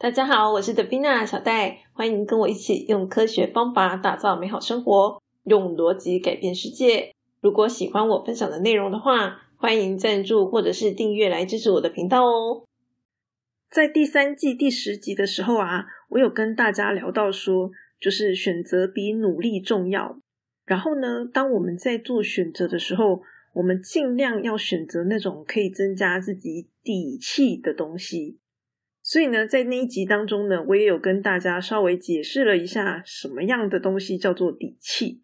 大家好，我是德宾娜小戴，欢迎跟我一起用科学方法打造美好生活，用逻辑改变世界。如果喜欢我分享的内容的话，欢迎赞助或者是订阅来支持我的频道哦。在第三季第十集的时候啊，我有跟大家聊到说，就是选择比努力重要。然后呢，当我们在做选择的时候，我们尽量要选择那种可以增加自己底气的东西。所以呢，在那一集当中呢，我也有跟大家稍微解释了一下什么样的东西叫做底气。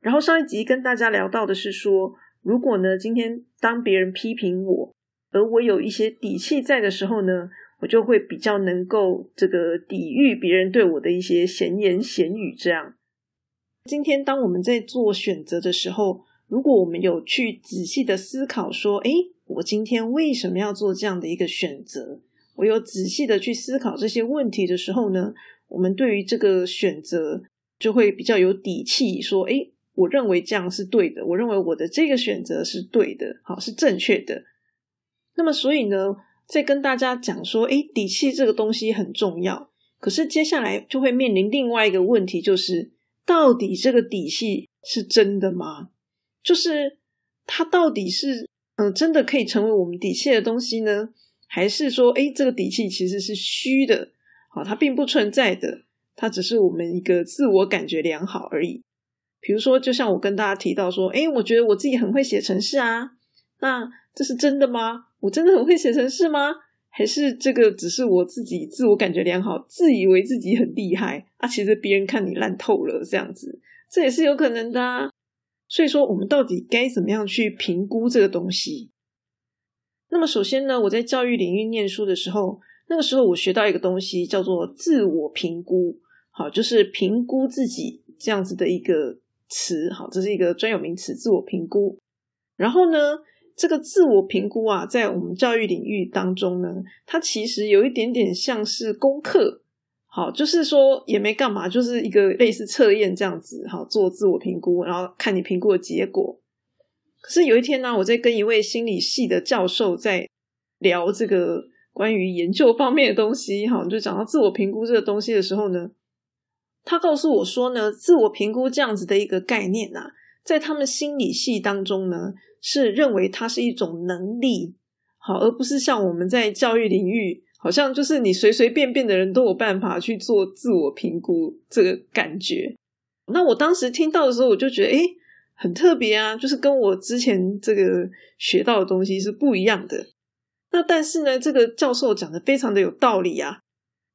然后上一集跟大家聊到的是说，如果呢今天当别人批评我，而我有一些底气在的时候呢，我就会比较能够这个抵御别人对我的一些闲言闲语。这样，今天当我们在做选择的时候，如果我们有去仔细的思考说，诶，我今天为什么要做这样的一个选择？我有仔细的去思考这些问题的时候呢，我们对于这个选择就会比较有底气，说：“哎，我认为这样是对的，我认为我的这个选择是对的，好是正确的。”那么，所以呢，在跟大家讲说：“哎，底气这个东西很重要。”可是接下来就会面临另外一个问题，就是到底这个底气是真的吗？就是它到底是嗯，真的可以成为我们底气的东西呢？还是说，哎，这个底气其实是虚的，好，它并不存在的，它只是我们一个自我感觉良好而已。比如说，就像我跟大家提到说，哎，我觉得我自己很会写程式啊，那这是真的吗？我真的很会写程式吗？还是这个只是我自己自我感觉良好，自以为自己很厉害啊？其实别人看你烂透了，这样子，这也是有可能的。啊所以说，我们到底该怎么样去评估这个东西？那么首先呢，我在教育领域念书的时候，那个时候我学到一个东西叫做自我评估，好，就是评估自己这样子的一个词，好，这是一个专有名词，自我评估。然后呢，这个自我评估啊，在我们教育领域当中呢，它其实有一点点像是功课，好，就是说也没干嘛，就是一个类似测验这样子，好，做自我评估，然后看你评估的结果。可是有一天呢，我在跟一位心理系的教授在聊这个关于研究方面的东西，哈，就讲到自我评估这个东西的时候呢，他告诉我说呢，自我评估这样子的一个概念啊，在他们心理系当中呢，是认为它是一种能力，好，而不是像我们在教育领域，好像就是你随随便便的人都有办法去做自我评估这个感觉。那我当时听到的时候，我就觉得，诶很特别啊，就是跟我之前这个学到的东西是不一样的。那但是呢，这个教授讲的非常的有道理啊，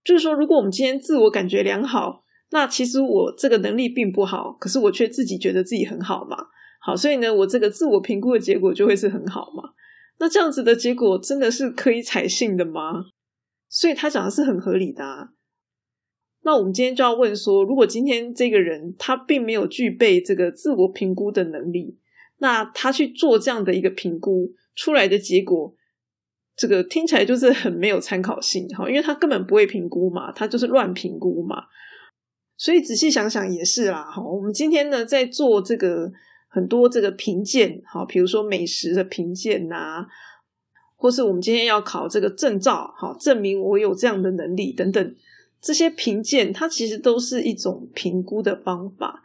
就是说，如果我们今天自我感觉良好，那其实我这个能力并不好，可是我却自己觉得自己很好嘛。好，所以呢，我这个自我评估的结果就会是很好嘛。那这样子的结果真的是可以采信的吗？所以他讲的是很合理的。啊。那我们今天就要问说，如果今天这个人他并没有具备这个自我评估的能力，那他去做这样的一个评估出来的结果，这个听起来就是很没有参考性，哈，因为他根本不会评估嘛，他就是乱评估嘛。所以仔细想想也是啦，哈，我们今天呢在做这个很多这个评鉴，哈，比如说美食的评鉴呐，或是我们今天要考这个证照，哈，证明我有这样的能力等等。这些评鉴，它其实都是一种评估的方法，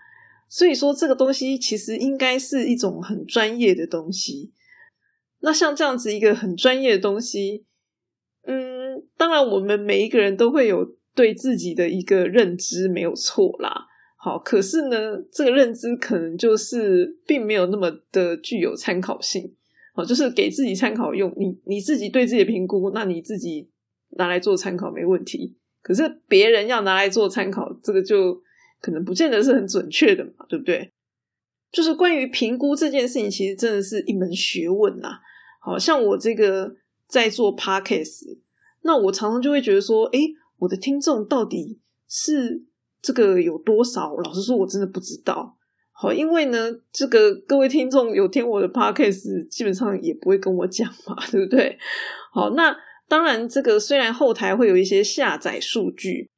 所以说这个东西其实应该是一种很专业的东西。那像这样子一个很专业的东西，嗯，当然我们每一个人都会有对自己的一个认知，没有错啦。好，可是呢，这个认知可能就是并没有那么的具有参考性。好，就是给自己参考用，你你自己对自己的评估，那你自己拿来做参考没问题。可是别人要拿来做参考，这个就可能不见得是很准确的嘛，对不对？就是关于评估这件事情，其实真的是一门学问呐。好像我这个在做 podcast，那我常常就会觉得说，哎，我的听众到底是这个有多少？老实说，我真的不知道。好，因为呢，这个各位听众有听我的 podcast，基本上也不会跟我讲嘛，对不对？好，那。当然，这个虽然后台会有一些下载数据，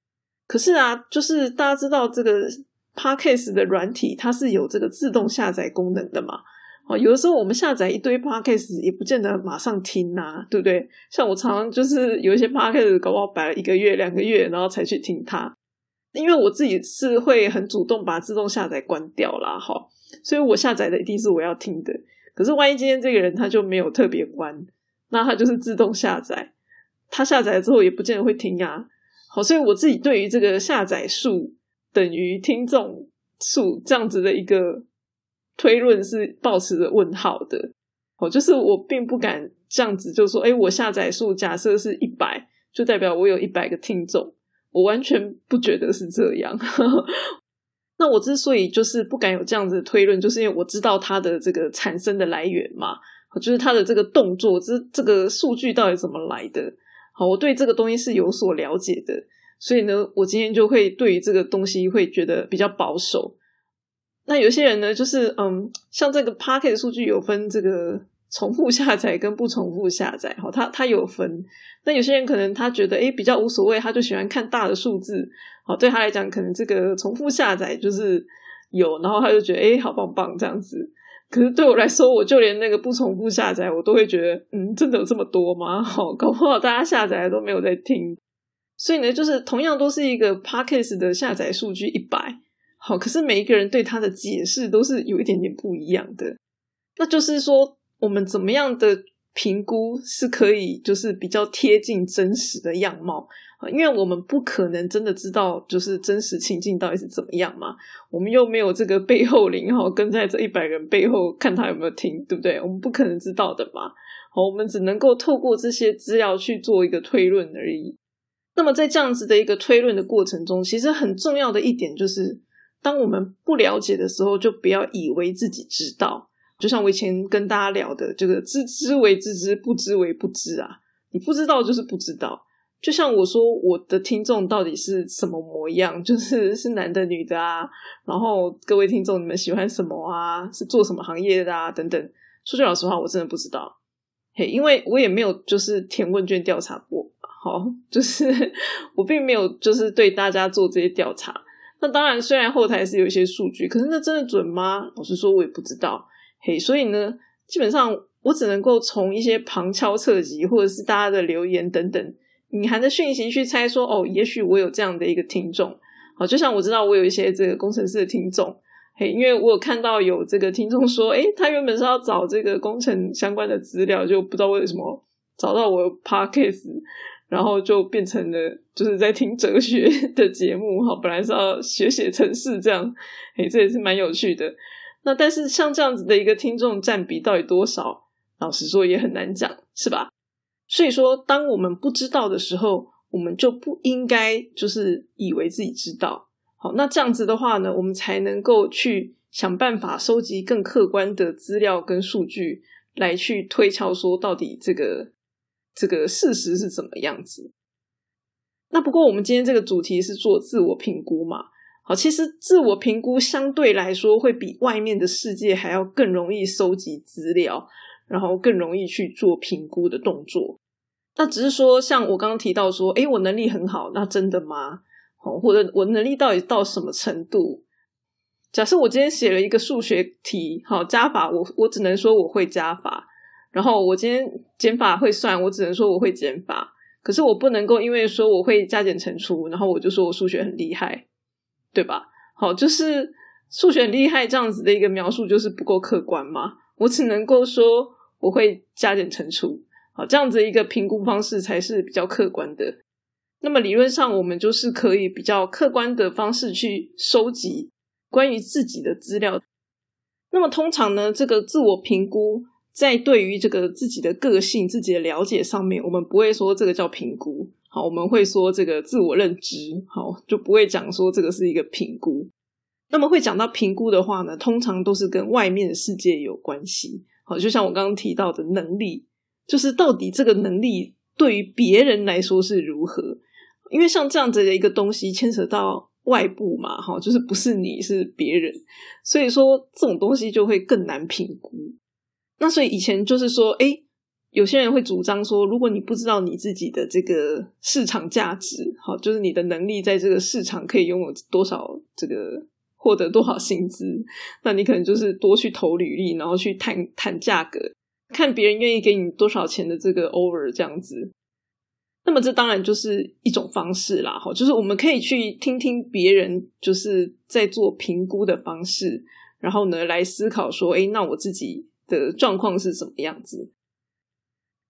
可是啊，就是大家知道这个 Podcast 的软体，它是有这个自动下载功能的嘛。哦，有的时候我们下载一堆 podcast 也不见得马上听呐，对不对？像我常常就是有一些 podcast 搞不好摆了一个月、两个月，然后才去听它，因为我自己是会很主动把自动下载关掉啦，哈，所以我下载的一定是我要听的。可是万一今天这个人他就没有特别关，那他就是自动下载，他下载了之后也不见得会听啊。好，所以我自己对于这个下载数等于听众数这样子的一个推论是保持着问号的。哦，就是我并不敢这样子就说，哎，我下载数假设是一百，就代表我有一百个听众，我完全不觉得是这样。那我之所以就是不敢有这样子的推论，就是因为我知道它的这个产生的来源嘛，就是它的这个动作，这这个数据到底怎么来的。我对这个东西是有所了解的，所以呢，我今天就会对于这个东西会觉得比较保守。那有些人呢，就是嗯，像这个 Pocket 数据有分这个重复下载跟不重复下载，好，它它有分。那有些人可能他觉得诶比较无所谓，他就喜欢看大的数字，好，对他来讲可能这个重复下载就是有，然后他就觉得诶好棒棒这样子。可是对我来说，我就连那个不重复下载，我都会觉得，嗯，真的有这么多吗？好，搞不好大家下载都没有在听。所以呢，就是同样都是一个 podcast 的下载数据一百，好，可是每一个人对它的解释都是有一点点不一样的。那就是说，我们怎么样的评估是可以，就是比较贴近真实的样貌？因为我们不可能真的知道，就是真实情境到底是怎么样嘛。我们又没有这个背后灵哈，跟在这一百人背后看他有没有听，对不对？我们不可能知道的嘛。好，我们只能够透过这些资料去做一个推论而已。那么在这样子的一个推论的过程中，其实很重要的一点就是，当我们不了解的时候，就不要以为自己知道。就像我以前跟大家聊的，这个知之为知之，不知为不知啊。你不知道就是不知道。就像我说，我的听众到底是什么模样？就是是男的、女的啊。然后各位听众，你们喜欢什么啊？是做什么行业的啊？等等。说句老实话，我真的不知道。嘿，因为我也没有就是填问卷调查过。好，就是我并没有就是对大家做这些调查。那当然，虽然后台是有一些数据，可是那真的准吗？老实说，我也不知道。嘿，所以呢，基本上我只能够从一些旁敲侧击，或者是大家的留言等等。隐含的讯息去猜说哦，也许我有这样的一个听众，好，就像我知道我有一些这个工程师的听众，嘿，因为我有看到有这个听众说，诶，他原本是要找这个工程相关的资料，就不知道为什么找到我 podcast，然后就变成了就是在听哲学的节目，哈，本来是要学写程式这样，嘿，这也是蛮有趣的。那但是像这样子的一个听众占比到底多少，老实说也很难讲，是吧？所以说，当我们不知道的时候，我们就不应该就是以为自己知道。好，那这样子的话呢，我们才能够去想办法收集更客观的资料跟数据，来去推敲说到底这个这个事实是怎么样子。那不过我们今天这个主题是做自我评估嘛？好，其实自我评估相对来说会比外面的世界还要更容易收集资料，然后更容易去做评估的动作。那只是说，像我刚刚提到说，诶，我能力很好，那真的吗？哦，或者我能力到底到什么程度？假设我今天写了一个数学题，好加法，我我只能说我会加法。然后我今天减法会算，我只能说我会减法。可是我不能够因为说我会加减乘除，然后我就说我数学很厉害，对吧？好，就是数学很厉害这样子的一个描述，就是不够客观嘛。我只能够说我会加减乘除。好，这样子一个评估方式才是比较客观的。那么理论上，我们就是可以比较客观的方式去收集关于自己的资料。那么通常呢，这个自我评估在对于这个自己的个性、自己的了解上面，我们不会说这个叫评估。好，我们会说这个自我认知。好，就不会讲说这个是一个评估。那么会讲到评估的话呢，通常都是跟外面的世界有关系。好，就像我刚刚提到的能力。就是到底这个能力对于别人来说是如何？因为像这样子的一个东西牵扯到外部嘛，哈，就是不是你是别人，所以说这种东西就会更难评估。那所以以前就是说，哎，有些人会主张说，如果你不知道你自己的这个市场价值，好，就是你的能力在这个市场可以拥有多少这个获得多少薪资，那你可能就是多去投履历，然后去谈谈价格，看别人愿意给你多少钱的这个 over 这样子。那么这当然就是一种方式啦，哈，就是我们可以去听听别人就是在做评估的方式，然后呢来思考说，哎，那我自己的状况是什么样子？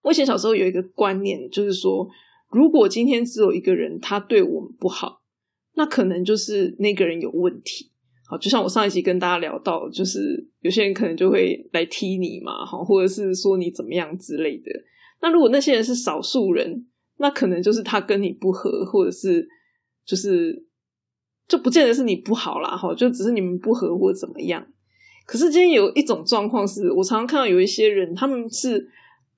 我以前小时候有一个观念，就是说，如果今天只有一个人他对我们不好，那可能就是那个人有问题。就像我上一集跟大家聊到，就是有些人可能就会来踢你嘛，哈，或者是说你怎么样之类的。那如果那些人是少数人，那可能就是他跟你不合，或者是就是就不见得是你不好啦，哈，就只是你们不合或怎么样。可是今天有一种状况是，我常常看到有一些人，他们是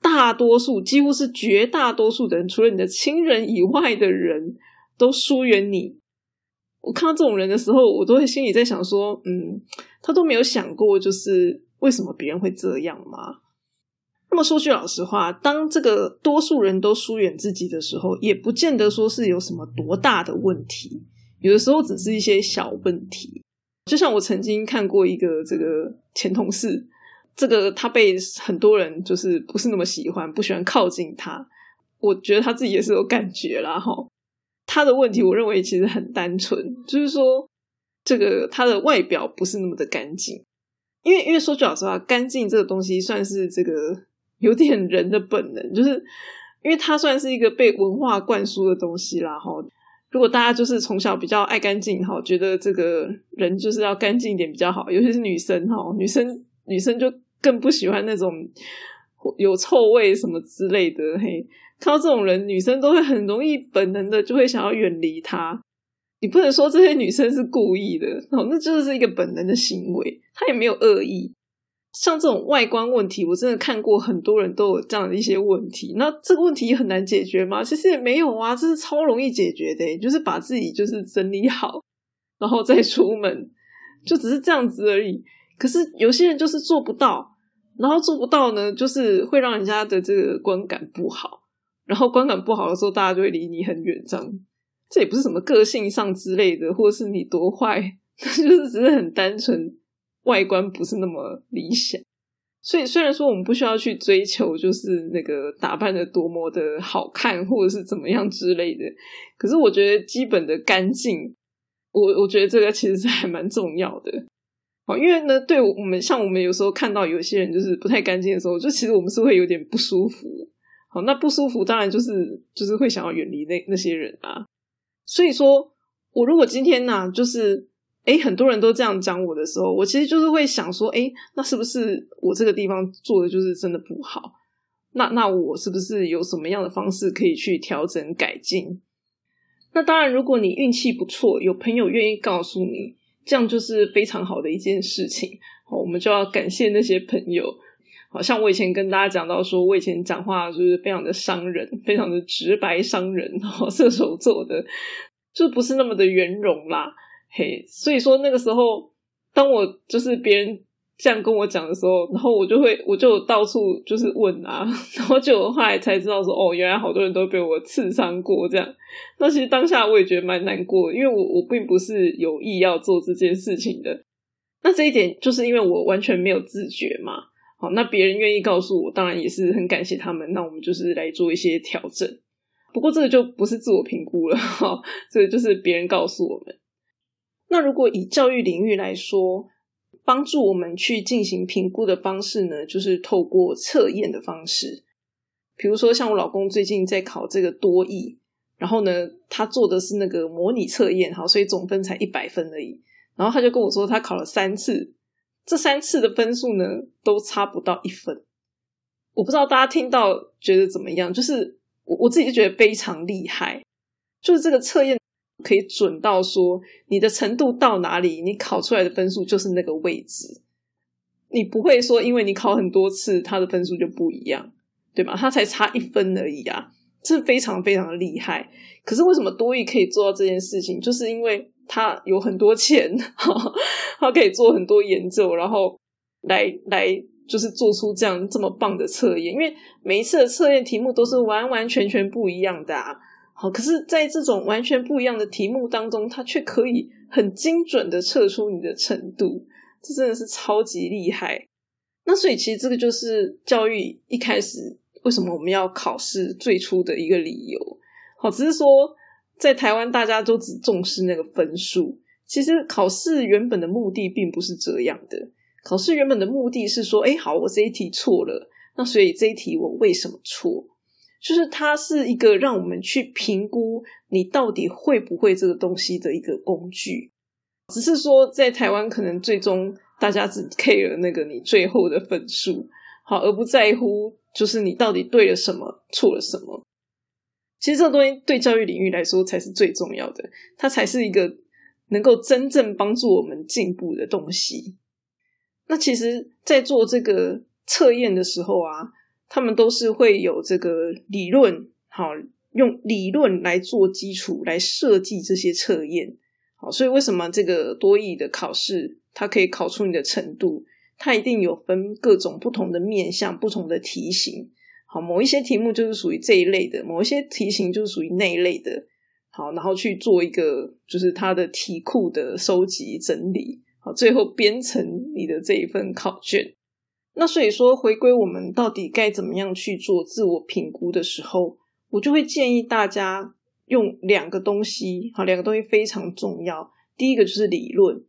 大多数，几乎是绝大多数的人，除了你的亲人以外的人都疏远你。我看到这种人的时候，我都会心里在想说，嗯，他都没有想过，就是为什么别人会这样吗？那么说句老实话，当这个多数人都疏远自己的时候，也不见得说是有什么多大的问题，有的时候只是一些小问题。就像我曾经看过一个这个前同事，这个他被很多人就是不是那么喜欢，不喜欢靠近他。我觉得他自己也是有感觉啦，哈。他的问题，我认为其实很单纯，就是说这个他的外表不是那么的干净，因为因为说句老实话，干净这个东西算是这个。有点人的本能，就是因为它算是一个被文化灌输的东西啦。哈，如果大家就是从小比较爱干净，哈，觉得这个人就是要干净一点比较好，尤其是女生，哈，女生女生就更不喜欢那种有臭味什么之类的。嘿，看到这种人，女生都会很容易本能的就会想要远离他。你不能说这些女生是故意的，哦，那就是一个本能的行为，她也没有恶意。像这种外观问题，我真的看过很多人都有这样的一些问题。那这个问题很难解决吗？其实也没有啊，这是超容易解决的，就是把自己就是整理好，然后再出门，就只是这样子而已。可是有些人就是做不到，然后做不到呢，就是会让人家的这个观感不好。然后观感不好的时候，大家就会离你很远。这样，这也不是什么个性上之类的，或者是你多坏，就是只是很单纯。外观不是那么理想，所以虽然说我们不需要去追求，就是那个打扮的多么的好看，或者是怎么样之类的，可是我觉得基本的干净，我我觉得这个其实是还蛮重要的。好，因为呢，对我们像我们有时候看到有些人就是不太干净的时候，就其实我们是会有点不舒服。好，那不舒服当然就是就是会想要远离那那些人啊。所以说我如果今天呢，就是。哎，很多人都这样讲我的时候，我其实就是会想说，哎，那是不是我这个地方做的就是真的不好？那那我是不是有什么样的方式可以去调整改进？那当然，如果你运气不错，有朋友愿意告诉你，这样就是非常好的一件事情。好，我们就要感谢那些朋友。好像我以前跟大家讲到，说我以前讲话就是非常的伤人，非常的直白伤人。好，射手座的就不是那么的圆融啦。嘿，所以说那个时候，当我就是别人这样跟我讲的时候，然后我就会我就到处就是问啊，然后就后来才知道说，哦，原来好多人都被我刺伤过这样。那其实当下我也觉得蛮难过，因为我我并不是有意要做这件事情的。那这一点就是因为我完全没有自觉嘛。好，那别人愿意告诉我，当然也是很感谢他们。那我们就是来做一些调整。不过这个就不是自我评估了 哈，这个就是别人告诉我们。那如果以教育领域来说，帮助我们去进行评估的方式呢，就是透过测验的方式。比如说，像我老公最近在考这个多义，然后呢，他做的是那个模拟测验，哈，所以总分才一百分而已。然后他就跟我说，他考了三次，这三次的分数呢，都差不到一分。我不知道大家听到觉得怎么样？就是我我自己就觉得非常厉害，就是这个测验。可以准到说你的程度到哪里，你考出来的分数就是那个位置。你不会说因为你考很多次，他的分数就不一样，对吧？他才差一分而已啊，这非常非常的厉害。可是为什么多益可以做到这件事情？就是因为他有很多钱，他可以做很多研究，然后来来就是做出这样这么棒的测验。因为每一次的测验题目都是完完全全不一样的啊。好，可是在这种完全不一样的题目当中，它却可以很精准的测出你的程度，这真的是超级厉害。那所以其实这个就是教育一开始为什么我们要考试最初的一个理由。好，只是说在台湾大家都只重视那个分数，其实考试原本的目的并不是这样的。考试原本的目的是说，哎，好，我这一题错了，那所以这一题我为什么错？就是它是一个让我们去评估你到底会不会这个东西的一个工具。只是说在台湾，可能最终大家只 care 那个你最后的分数，好，而不在乎就是你到底对了什么，错了什么。其实这个东西对教育领域来说才是最重要的，它才是一个能够真正帮助我们进步的东西。那其实，在做这个测验的时候啊，他们都是会有这个理论，好，用理论来做基础来设计这些测验，好，所以为什么这个多义的考试，它可以考出你的程度？它一定有分各种不同的面向、不同的题型，好，某一些题目就是属于这一类的，某一些题型就是属于那一类的，好，然后去做一个就是它的题库的收集整理。好，最后编成你的这一份考卷。那所以说，回归我们到底该怎么样去做自我评估的时候，我就会建议大家用两个东西。好，两个东西非常重要。第一个就是理论，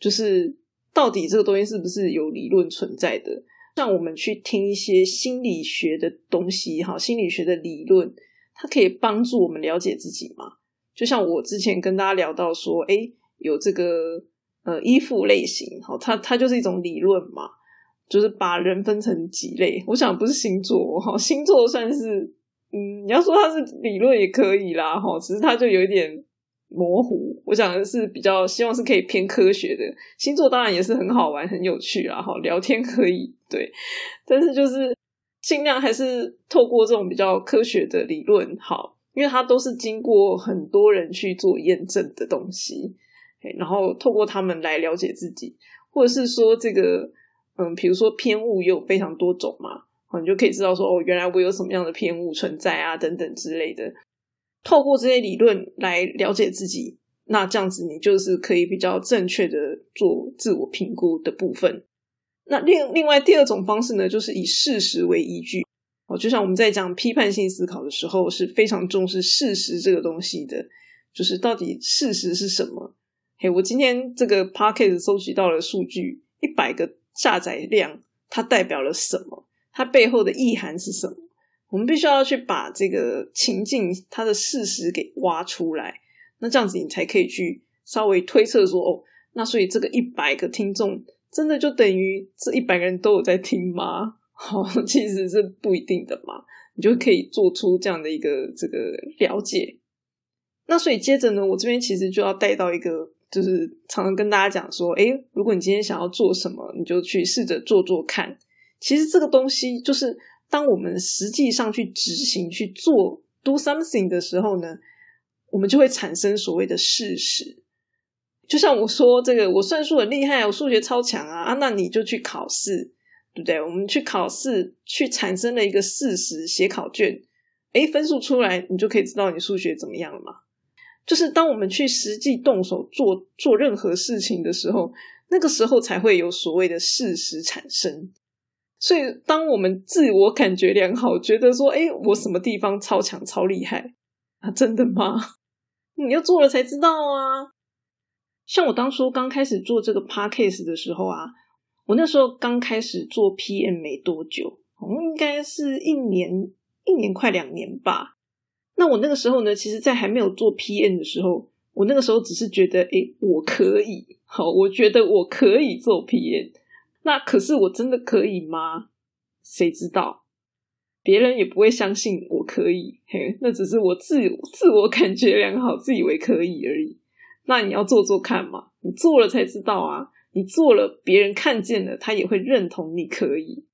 就是到底这个东西是不是有理论存在的。像我们去听一些心理学的东西，哈，心理学的理论，它可以帮助我们了解自己嘛。就像我之前跟大家聊到说，哎，有这个。呃，依附类型，好，它它就是一种理论嘛，就是把人分成几类。我想不是星座，哈，星座算是，嗯，你要说它是理论也可以啦，哈，只是它就有一点模糊。我想的是比较希望是可以偏科学的星座，当然也是很好玩、很有趣啦，哈，聊天可以对，但是就是尽量还是透过这种比较科学的理论，好，因为它都是经过很多人去做验证的东西。然后透过他们来了解自己，或者是说这个，嗯，比如说偏误也有非常多种嘛，你就可以知道说，哦，原来我有什么样的偏误存在啊，等等之类的。透过这些理论来了解自己，那这样子你就是可以比较正确的做自我评估的部分。那另另外第二种方式呢，就是以事实为依据。哦，就像我们在讲批判性思考的时候，是非常重视事实这个东西的，就是到底事实是什么。嘿，我今天这个 p o c k e t 收集到了数据，一百个下载量，它代表了什么？它背后的意涵是什么？我们必须要去把这个情境它的事实给挖出来，那这样子你才可以去稍微推测说，哦，那所以这个一百个听众真的就等于这一百个人都有在听吗？好，其实是不一定的嘛，你就可以做出这样的一个这个了解。那所以接着呢，我这边其实就要带到一个。就是常常跟大家讲说，诶，如果你今天想要做什么，你就去试着做做看。其实这个东西就是，当我们实际上去执行去做 do something 的时候呢，我们就会产生所谓的事实。就像我说，这个我算术很厉害，我数学超强啊啊，那你就去考试，对不对？我们去考试，去产生了一个事实，写考卷，诶，分数出来，你就可以知道你数学怎么样了嘛。就是当我们去实际动手做做任何事情的时候，那个时候才会有所谓的事实产生。所以，当我们自我感觉良好，觉得说：“哎，我什么地方超强、超厉害啊？”真的吗？你要做了才知道啊。像我当初刚开始做这个 podcast 的时候啊，我那时候刚开始做 PM 没多久，应该是一年、一年快两年吧。那我那个时候呢，其实，在还没有做 PM 的时候，我那个时候只是觉得，哎，我可以，好，我觉得我可以做 PM。那可是我真的可以吗？谁知道？别人也不会相信我可以，嘿，那只是我自自我感觉良好，自以为可以而已。那你要做做看嘛，你做了才知道啊。你做了，别人看见了，他也会认同你可以。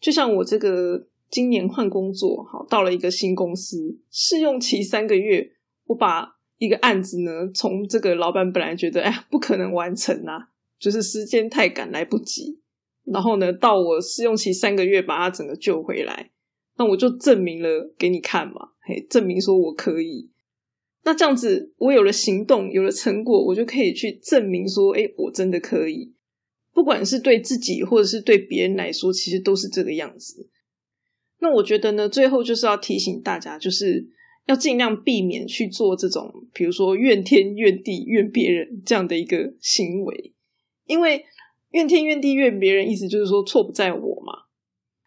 就像我这个。今年换工作，好到了一个新公司，试用期三个月，我把一个案子呢，从这个老板本来觉得哎不可能完成啊，就是时间太赶来不及，然后呢，到我试用期三个月把它整个救回来，那我就证明了给你看嘛，嘿，证明说我可以。那这样子，我有了行动，有了成果，我就可以去证明说，哎，我真的可以。不管是对自己，或者是对别人来说，其实都是这个样子。那我觉得呢，最后就是要提醒大家，就是要尽量避免去做这种，比如说怨天怨地怨别人这样的一个行为，因为怨天怨地怨别人，意思就是说错不在我嘛。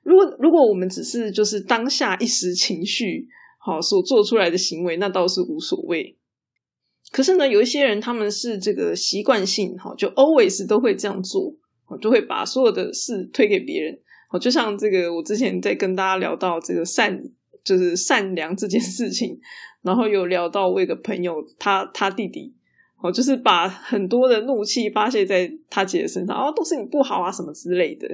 如果如果我们只是就是当下一时情绪。好，所做出来的行为那倒是无所谓。可是呢，有一些人他们是这个习惯性，哈，就 always 都会这样做，就会把所有的事推给别人。哦，就像这个，我之前在跟大家聊到这个善，就是善良这件事情，然后有聊到我一个朋友，他他弟弟，哦，就是把很多的怒气发泄在他姐的身上，哦，都是你不好啊，什么之类的，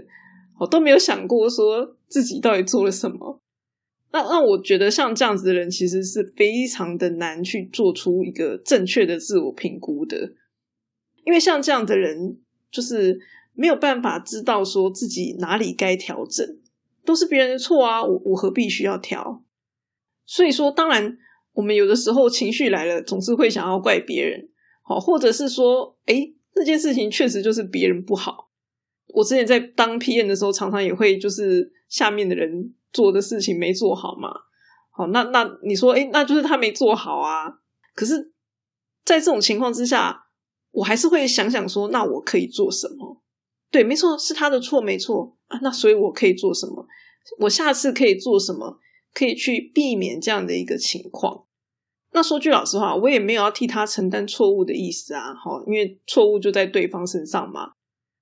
我都没有想过说自己到底做了什么。那那我觉得像这样子的人，其实是非常的难去做出一个正确的自我评估的，因为像这样的人，就是没有办法知道说自己哪里该调整，都是别人的错啊，我我何必需要调？所以说，当然我们有的时候情绪来了，总是会想要怪别人，好，或者是说，哎，这件事情确实就是别人不好。我之前在当 PM 的时候，常常也会就是下面的人。做的事情没做好嘛？好，那那你说，哎，那就是他没做好啊。可是，在这种情况之下，我还是会想想说，那我可以做什么？对，没错，是他的错，没错啊。那所以我可以做什么？我下次可以做什么？可以去避免这样的一个情况。那说句老实话，我也没有要替他承担错误的意思啊。好，因为错误就在对方身上嘛。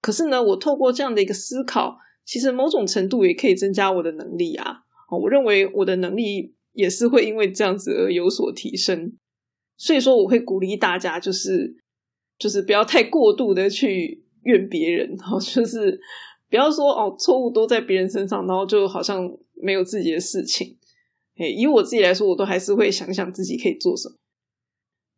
可是呢，我透过这样的一个思考。其实某种程度也可以增加我的能力啊！我认为我的能力也是会因为这样子而有所提升，所以说我会鼓励大家，就是就是不要太过度的去怨别人，然后，就是不要说哦错误都在别人身上，然后就好像没有自己的事情。哎，以我自己来说，我都还是会想想自己可以做什么。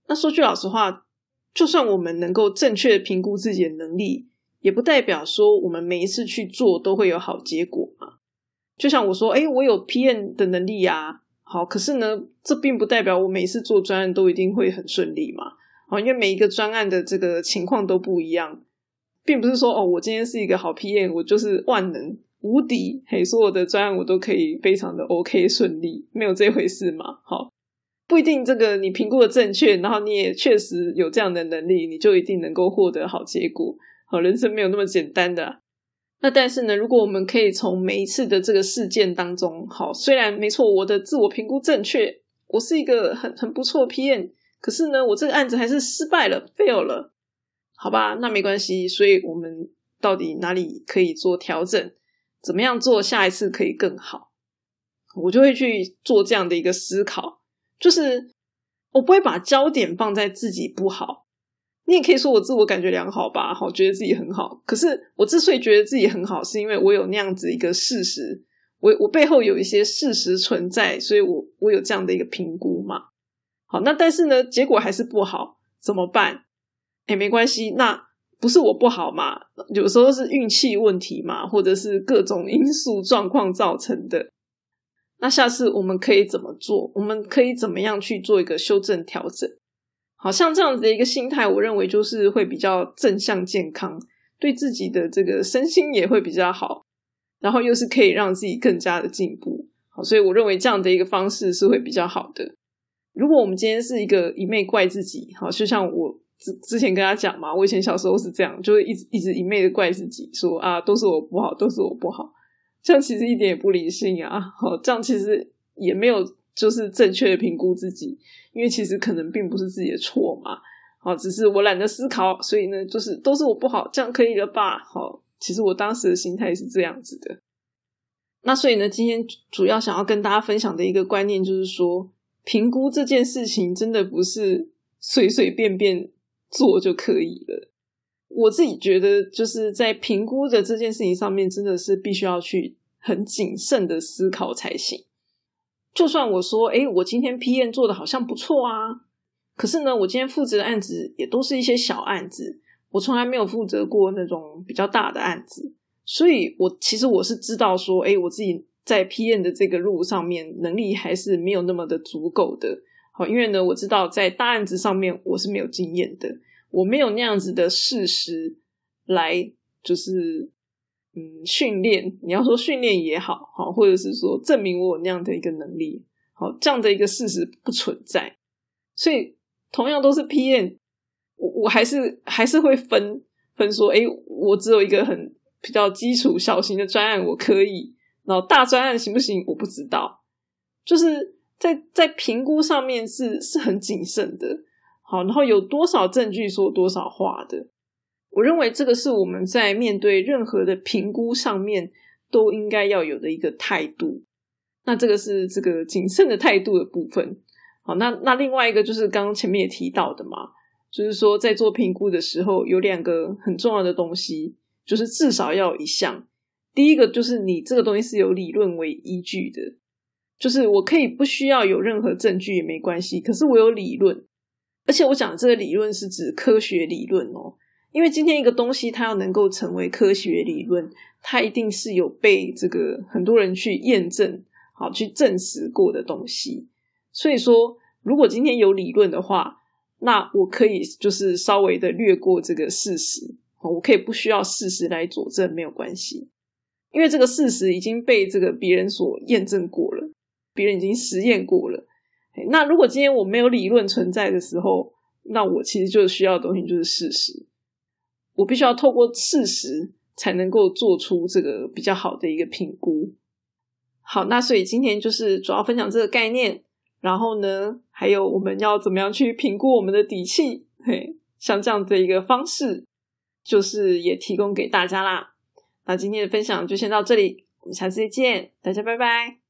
那说句老实话，就算我们能够正确的评估自己的能力。也不代表说我们每一次去做都会有好结果嘛。就像我说，哎，我有 PM 的能力呀，好，可是呢，这并不代表我每次做专案都一定会很顺利嘛。好，因为每一个专案的这个情况都不一样，并不是说哦，我今天是一个好 PM，我就是万能无敌，嘿，所有的专案我都可以非常的 OK 顺利，没有这回事嘛。好，不一定这个你评估的正确，然后你也确实有这样的能力，你就一定能够获得好结果。好，人生没有那么简单的。那但是呢，如果我们可以从每一次的这个事件当中，好，虽然没错，我的自我评估正确，我是一个很很不错 PM，可是呢，我这个案子还是失败了，fail 了，好吧，那没关系。所以我们到底哪里可以做调整？怎么样做下一次可以更好？我就会去做这样的一个思考，就是我不会把焦点放在自己不好。你也可以说我自我感觉良好吧，好，觉得自己很好。可是我之所以觉得自己很好，是因为我有那样子一个事实，我我背后有一些事实存在，所以我我有这样的一个评估嘛。好，那但是呢，结果还是不好，怎么办？哎，没关系，那不是我不好嘛，有时候是运气问题嘛，或者是各种因素状况造成的。那下次我们可以怎么做？我们可以怎么样去做一个修正调整？好像这样子的一个心态，我认为就是会比较正向健康，对自己的这个身心也会比较好，然后又是可以让自己更加的进步。好，所以我认为这样的一个方式是会比较好的。如果我们今天是一个一昧怪自己，好，就像我之之前跟他讲嘛，我以前小时候是这样，就会一直一直一昧的怪自己，说啊都是我不好，都是我不好，这样其实一点也不理性啊。好，这样其实也没有。就是正确的评估自己，因为其实可能并不是自己的错嘛，好，只是我懒得思考，所以呢，就是都是我不好，这样可以了吧？好，其实我当时的心态是这样子的。那所以呢，今天主要想要跟大家分享的一个观念就是说，评估这件事情真的不是随随便便做就可以了。我自己觉得，就是在评估的这件事情上面，真的是必须要去很谨慎的思考才行。就算我说，哎，我今天 PM 做的好像不错啊，可是呢，我今天负责的案子也都是一些小案子，我从来没有负责过那种比较大的案子，所以我其实我是知道说，哎，我自己在 PM 的这个路上面，能力还是没有那么的足够的。因为呢，我知道在大案子上面我是没有经验的，我没有那样子的事实来，就是嗯训练。你要说训练也好，好，或者是说证明我有那样的一个能力，好，这样的一个事实不存在。所以同样都是 PM，我我还是还是会分分说，哎，我只有一个很比较基础小型的专案，我可以。然后大专案行不行？我不知道，就是在在评估上面是是很谨慎的。好，然后有多少证据说多少话的，我认为这个是我们在面对任何的评估上面都应该要有的一个态度。那这个是这个谨慎的态度的部分。好，那那另外一个就是刚刚前面也提到的嘛，就是说在做评估的时候有两个很重要的东西，就是至少要有一项。第一个就是你这个东西是有理论为依据的，就是我可以不需要有任何证据也没关系，可是我有理论，而且我讲的这个理论是指科学理论哦，因为今天一个东西它要能够成为科学理论，它一定是有被这个很多人去验证、好去证实过的东西。所以说，如果今天有理论的话，那我可以就是稍微的略过这个事实，我可以不需要事实来佐证，没有关系。因为这个事实已经被这个别人所验证过了，别人已经实验过了。那如果今天我没有理论存在的时候，那我其实就需要的东西就是事实。我必须要透过事实才能够做出这个比较好的一个评估。好，那所以今天就是主要分享这个概念，然后呢，还有我们要怎么样去评估我们的底气，嘿，像这样的一个方式，就是也提供给大家啦。那今天的分享就先到这里，我们下次再见，大家拜拜。